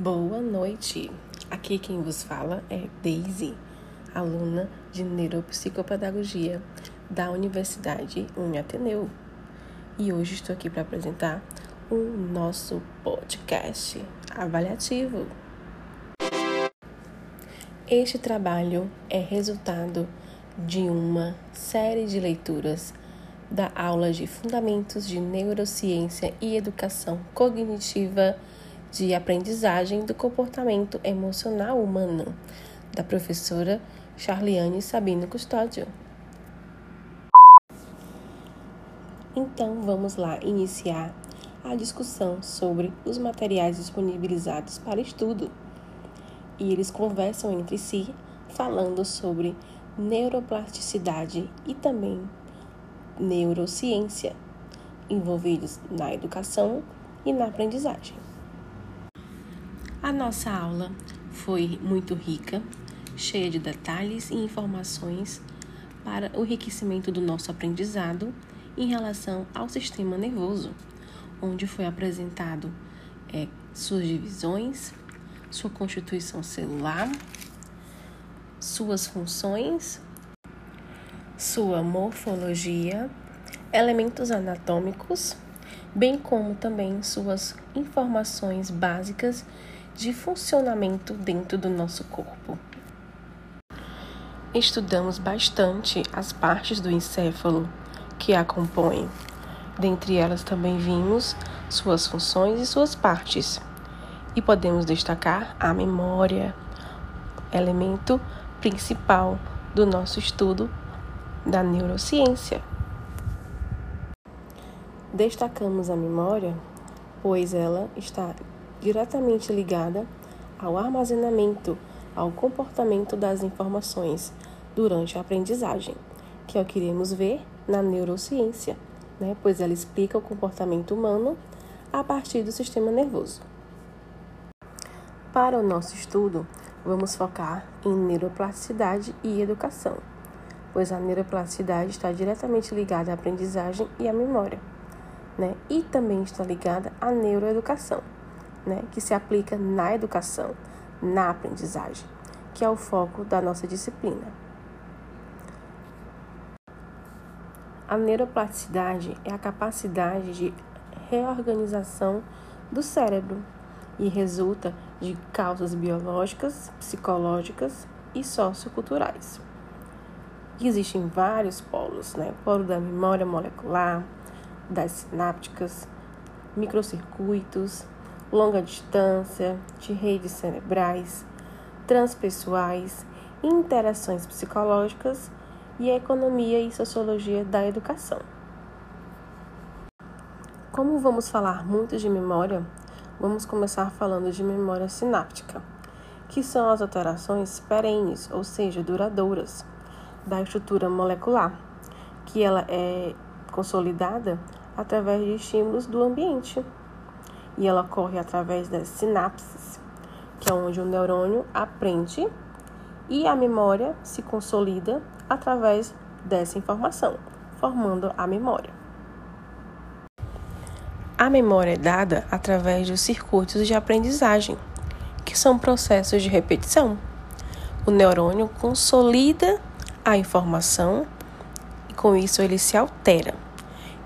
Boa noite. Aqui quem vos fala é Daisy, aluna de Neuropsicopedagogia da Universidade Uniateneu. E hoje estou aqui para apresentar o nosso podcast avaliativo. Este trabalho é resultado de uma série de leituras da aula de Fundamentos de Neurociência e Educação Cognitiva de Aprendizagem do Comportamento Emocional Humano, da professora Charliane Sabino Custódio. Então, vamos lá iniciar a discussão sobre os materiais disponibilizados para estudo. E eles conversam entre si, falando sobre neuroplasticidade e também neurociência, envolvidos na educação e na aprendizagem. A nossa aula foi muito rica, cheia de detalhes e informações para o enriquecimento do nosso aprendizado em relação ao sistema nervoso, onde foi apresentado é, suas divisões, sua constituição celular, suas funções sua morfologia, elementos anatômicos, bem como também suas informações básicas de funcionamento dentro do nosso corpo. Estudamos bastante as partes do encéfalo que a compõem. Dentre elas também vimos suas funções e suas partes. E podemos destacar a memória, elemento principal do nosso estudo da neurociência. Destacamos a memória, pois ela está diretamente ligada ao armazenamento, ao comportamento das informações durante a aprendizagem, que é o que iremos ver na neurociência, né? pois ela explica o comportamento humano a partir do sistema nervoso. Para o nosso estudo, vamos focar em neuroplasticidade e educação pois a neuroplasticidade está diretamente ligada à aprendizagem e à memória, né? E também está ligada à neuroeducação, né? Que se aplica na educação, na aprendizagem, que é o foco da nossa disciplina. A neuroplasticidade é a capacidade de reorganização do cérebro e resulta de causas biológicas, psicológicas e socioculturais existem vários polos, né? Polo da memória molecular, das sinápticas, microcircuitos, longa distância, de redes cerebrais, transpessoais, interações psicológicas e a economia e sociologia da educação. Como vamos falar muito de memória, vamos começar falando de memória sináptica, que são as alterações perenes, ou seja, duradouras da estrutura molecular, que ela é consolidada através de estímulos do ambiente. E ela ocorre através das sinapses, que é onde o neurônio aprende e a memória se consolida através dessa informação, formando a memória. A memória é dada através dos circuitos de aprendizagem, que são processos de repetição. O neurônio consolida a informação e com isso ele se altera.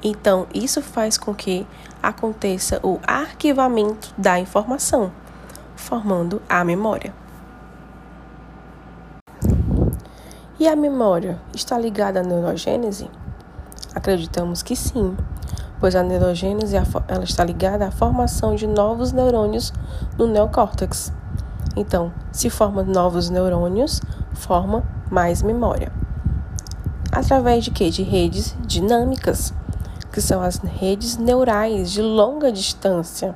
Então, isso faz com que aconteça o arquivamento da informação, formando a memória. E a memória está ligada à neurogênese? Acreditamos que sim, pois a neurogênese ela está ligada à formação de novos neurônios no neocórtex. Então, se forma novos neurônios, forma mais memória. Através de quê? De redes dinâmicas, que são as redes neurais de longa distância,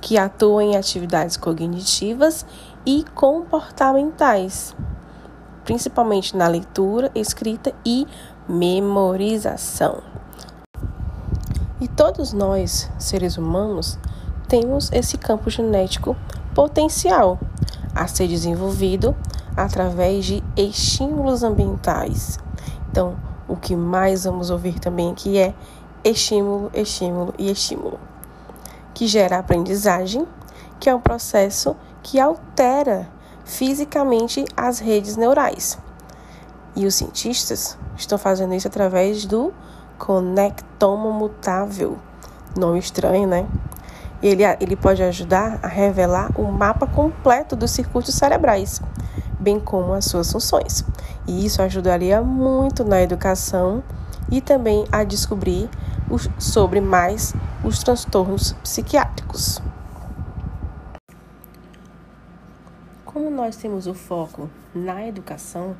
que atuam em atividades cognitivas e comportamentais, principalmente na leitura, escrita e memorização. E todos nós, seres humanos, temos esse campo genético potencial a ser desenvolvido através de estímulos ambientais. Então, o que mais vamos ouvir também aqui é estímulo, estímulo e estímulo, que gera aprendizagem, que é um processo que altera fisicamente as redes neurais. E os cientistas estão fazendo isso através do conectoma mutável. Nome estranho, né? Ele, ele pode ajudar a revelar o mapa completo dos circuitos cerebrais, bem como as suas funções. E isso ajudaria muito na educação e também a descobrir sobre mais os transtornos psiquiátricos. Como nós temos o foco na educação,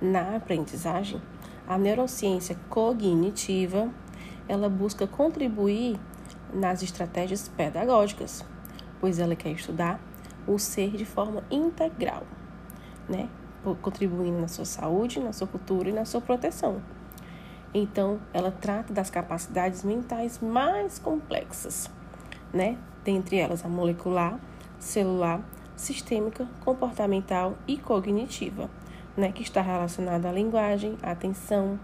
na aprendizagem, a neurociência cognitiva, ela busca contribuir nas estratégias pedagógicas, pois ela quer estudar o ser de forma integral, né? Contribuindo na sua saúde, na sua cultura e na sua proteção. Então, ela trata das capacidades mentais mais complexas, né? Dentre elas a molecular, celular, sistêmica, comportamental e cognitiva, né? Que está relacionada à linguagem, atenção,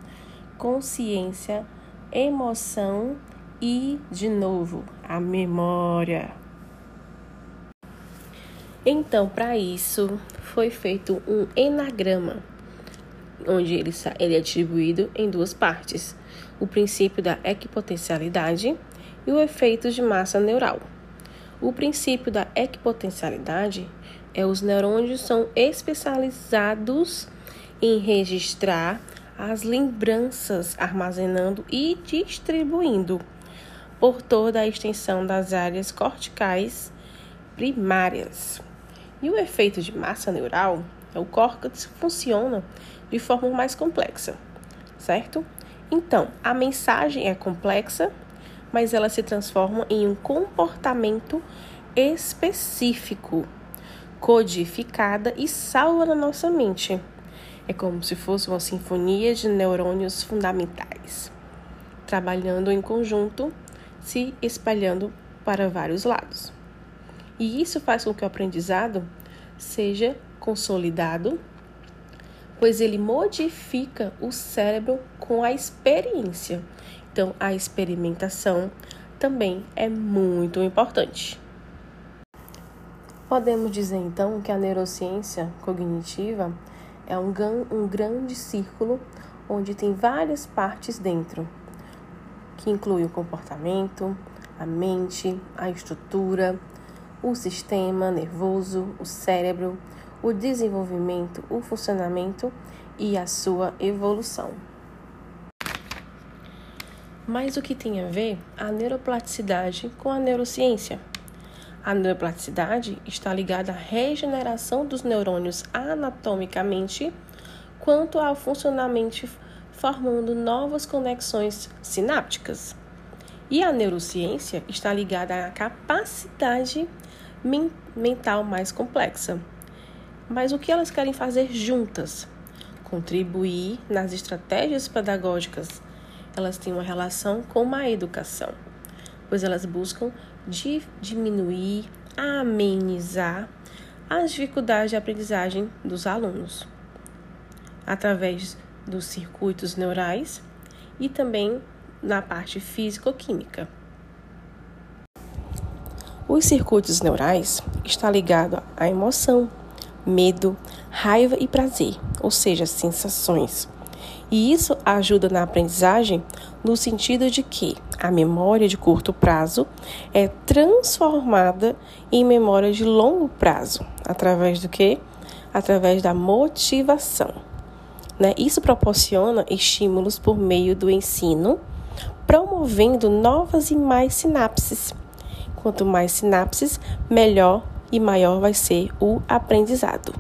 consciência, emoção e, de novo, a memória. Então, para isso, foi feito um enagrama onde ele, ele é distribuído em duas partes: o princípio da equipotencialidade e o efeito de massa neural. O princípio da equipotencialidade é os neurônios são especializados em registrar as lembranças, armazenando e distribuindo por toda a extensão das áreas corticais primárias. E o efeito de massa neural o córtex funciona de forma mais complexa, certo? Então, a mensagem é complexa, mas ela se transforma em um comportamento específico, codificada e salva na nossa mente. É como se fosse uma sinfonia de neurônios fundamentais, trabalhando em conjunto, se espalhando para vários lados. E isso faz com que o aprendizado seja consolidado pois ele modifica o cérebro com a experiência. Então, a experimentação também é muito importante. Podemos dizer então que a neurociência cognitiva é um, um grande círculo onde tem várias partes dentro, que inclui o comportamento, a mente, a estrutura, o sistema nervoso, o cérebro, o desenvolvimento, o funcionamento e a sua evolução. Mas o que tem a ver a neuroplasticidade com a neurociência? A neuroplasticidade está ligada à regeneração dos neurônios anatomicamente, quanto ao funcionamento, formando novas conexões sinápticas. E a neurociência está ligada à capacidade mental mais complexa, mas o que elas querem fazer juntas? Contribuir nas estratégias pedagógicas. Elas têm uma relação com a educação, pois elas buscam diminuir, amenizar as dificuldades de aprendizagem dos alunos através dos circuitos neurais e também na parte físico-química. Os circuitos neurais estão ligados à emoção, medo, raiva e prazer, ou seja, sensações. E isso ajuda na aprendizagem no sentido de que a memória de curto prazo é transformada em memória de longo prazo, através do que? Através da motivação. Né? Isso proporciona estímulos por meio do ensino, promovendo novas e mais sinapses. Quanto mais sinapses, melhor e maior vai ser o aprendizado.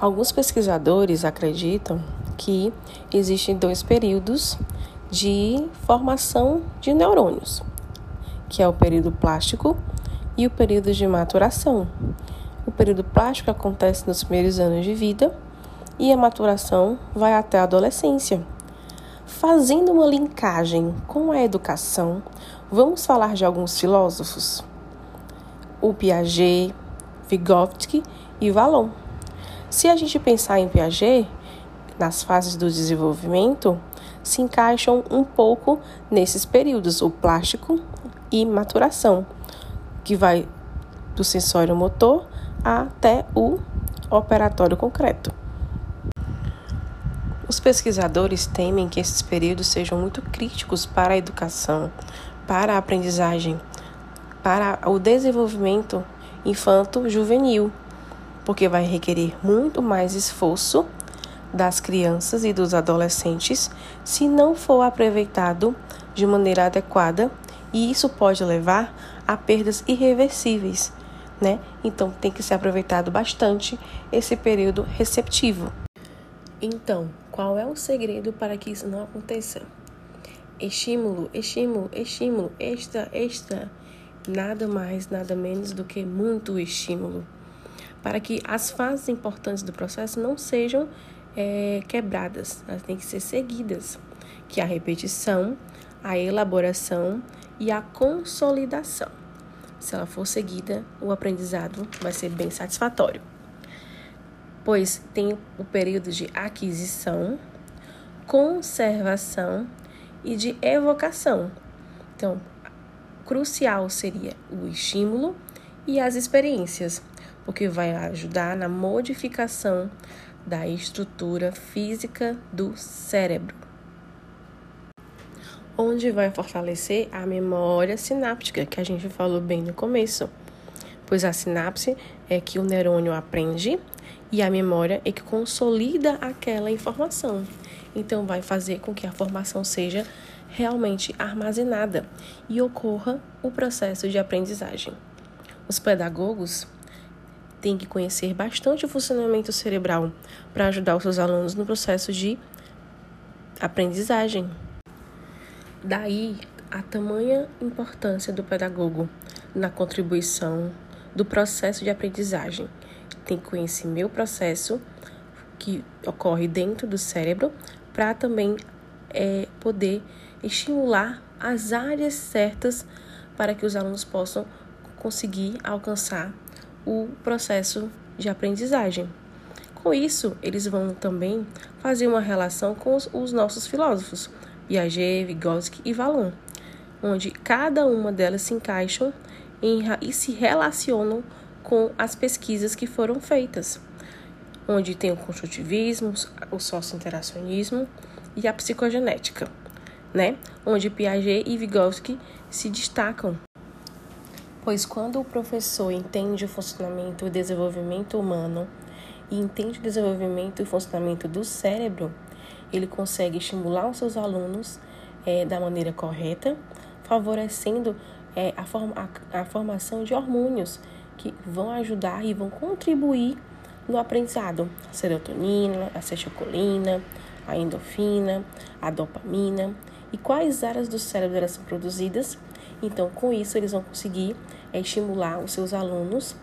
Alguns pesquisadores acreditam que existem dois períodos de formação de neurônios, que é o período plástico e o período de maturação. O período plástico acontece nos primeiros anos de vida e a maturação vai até a adolescência. Fazendo uma linkagem com a educação, vamos falar de alguns filósofos o Piaget, Vygotsky e Vallon. Se a gente pensar em Piaget, nas fases do desenvolvimento, se encaixam um pouco nesses períodos, o plástico e maturação, que vai do sensório motor até o operatório concreto. Os pesquisadores temem que esses períodos sejam muito críticos para a educação, para a aprendizagem, para o desenvolvimento infanto-juvenil, porque vai requerer muito mais esforço das crianças e dos adolescentes se não for aproveitado de maneira adequada, e isso pode levar a perdas irreversíveis, né? Então tem que ser aproveitado bastante esse período receptivo. Então, qual é o segredo para que isso não aconteça? Estímulo, estímulo, estímulo, extra, extra. Nada mais, nada menos do que muito estímulo. Para que as fases importantes do processo não sejam é, quebradas, elas têm que ser seguidas, que é a repetição, a elaboração e a consolidação. Se ela for seguida, o aprendizado vai ser bem satisfatório. Pois tem o período de aquisição, conservação e de evocação. Então, crucial seria o estímulo e as experiências, porque vai ajudar na modificação da estrutura física do cérebro, onde vai fortalecer a memória sináptica, que a gente falou bem no começo, pois a sinapse é que o neurônio aprende e a memória é que consolida aquela informação. Então, vai fazer com que a formação seja realmente armazenada e ocorra o processo de aprendizagem. Os pedagogos têm que conhecer bastante o funcionamento cerebral para ajudar os seus alunos no processo de aprendizagem. Daí a tamanha importância do pedagogo na contribuição do processo de aprendizagem. Tem que conhecer meu processo que ocorre dentro do cérebro para também é, poder estimular as áreas certas para que os alunos possam conseguir alcançar o processo de aprendizagem. Com isso, eles vão também fazer uma relação com os, os nossos filósofos, Piaget, Vygotsky e Vallon, onde cada uma delas se encaixam em, e se relacionam com as pesquisas que foram feitas, onde tem o construtivismo, o socio-interacionismo e a psicogenética, né? Onde Piaget e Vygotsky se destacam. Pois quando o professor entende o funcionamento e desenvolvimento humano e entende o desenvolvimento e funcionamento do cérebro, ele consegue estimular os seus alunos é, da maneira correta, favorecendo é, a, forma, a, a formação de hormônios que vão ajudar e vão contribuir no aprendizado. A serotonina, a acetilcolina, a endorfina, a dopamina e quais áreas do cérebro elas são produzidas. Então, com isso, eles vão conseguir é, estimular os seus alunos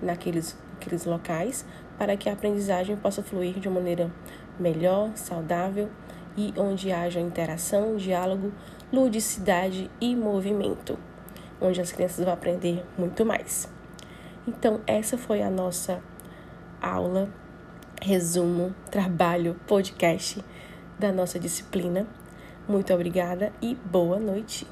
naqueles, naqueles locais para que a aprendizagem possa fluir de uma maneira melhor, saudável e onde haja interação, diálogo, ludicidade e movimento, onde as crianças vão aprender muito mais. Então, essa foi a nossa aula, resumo, trabalho, podcast da nossa disciplina. Muito obrigada e boa noite.